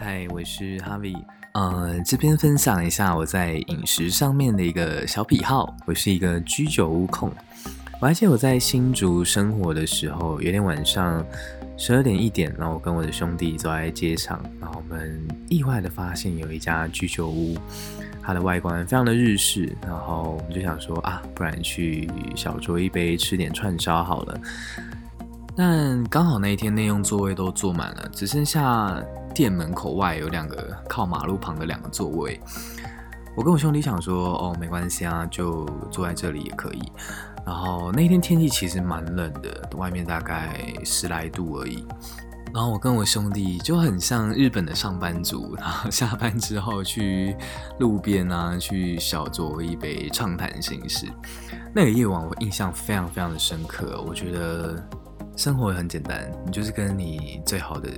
嗨，我是 Harvie。呃，这边分享一下我在饮食上面的一个小癖好。我是一个居酒屋控。我还记得我在新竹生活的时候，有天晚上十二点一点，然后我跟我的兄弟走在街上，然后我们意外的发现有一家居酒屋，它的外观非常的日式，然后我们就想说啊，不然去小酌一杯，吃点串烧好了。但刚好那一天内用座位都坐满了，只剩下店门口外有两个靠马路旁的两个座位。我跟我兄弟想说，哦，没关系啊，就坐在这里也可以。然后那天天气其实蛮冷的，外面大概十来度而已。然后我跟我兄弟就很像日本的上班族，然后下班之后去路边啊，去小酌一杯，畅谈心事。那个夜晚我印象非常非常的深刻，我觉得。生活也很简单，你就是跟你最好的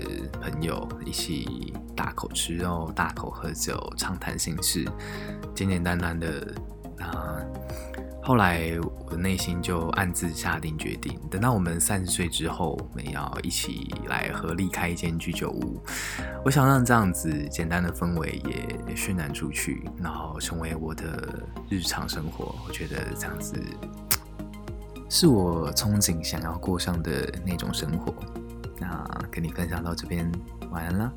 朋友一起大口吃肉、大口喝酒、畅谈心事，简简单单的。啊，后来我的内心就暗自下定决定，等到我们三十岁之后，我们要一起来合力开一间居酒屋。我想让这样子简单的氛围也渲染出去，然后成为我的日常生活。我觉得这样子。是我憧憬想要过上的那种生活，那跟你分享到这边，晚安了。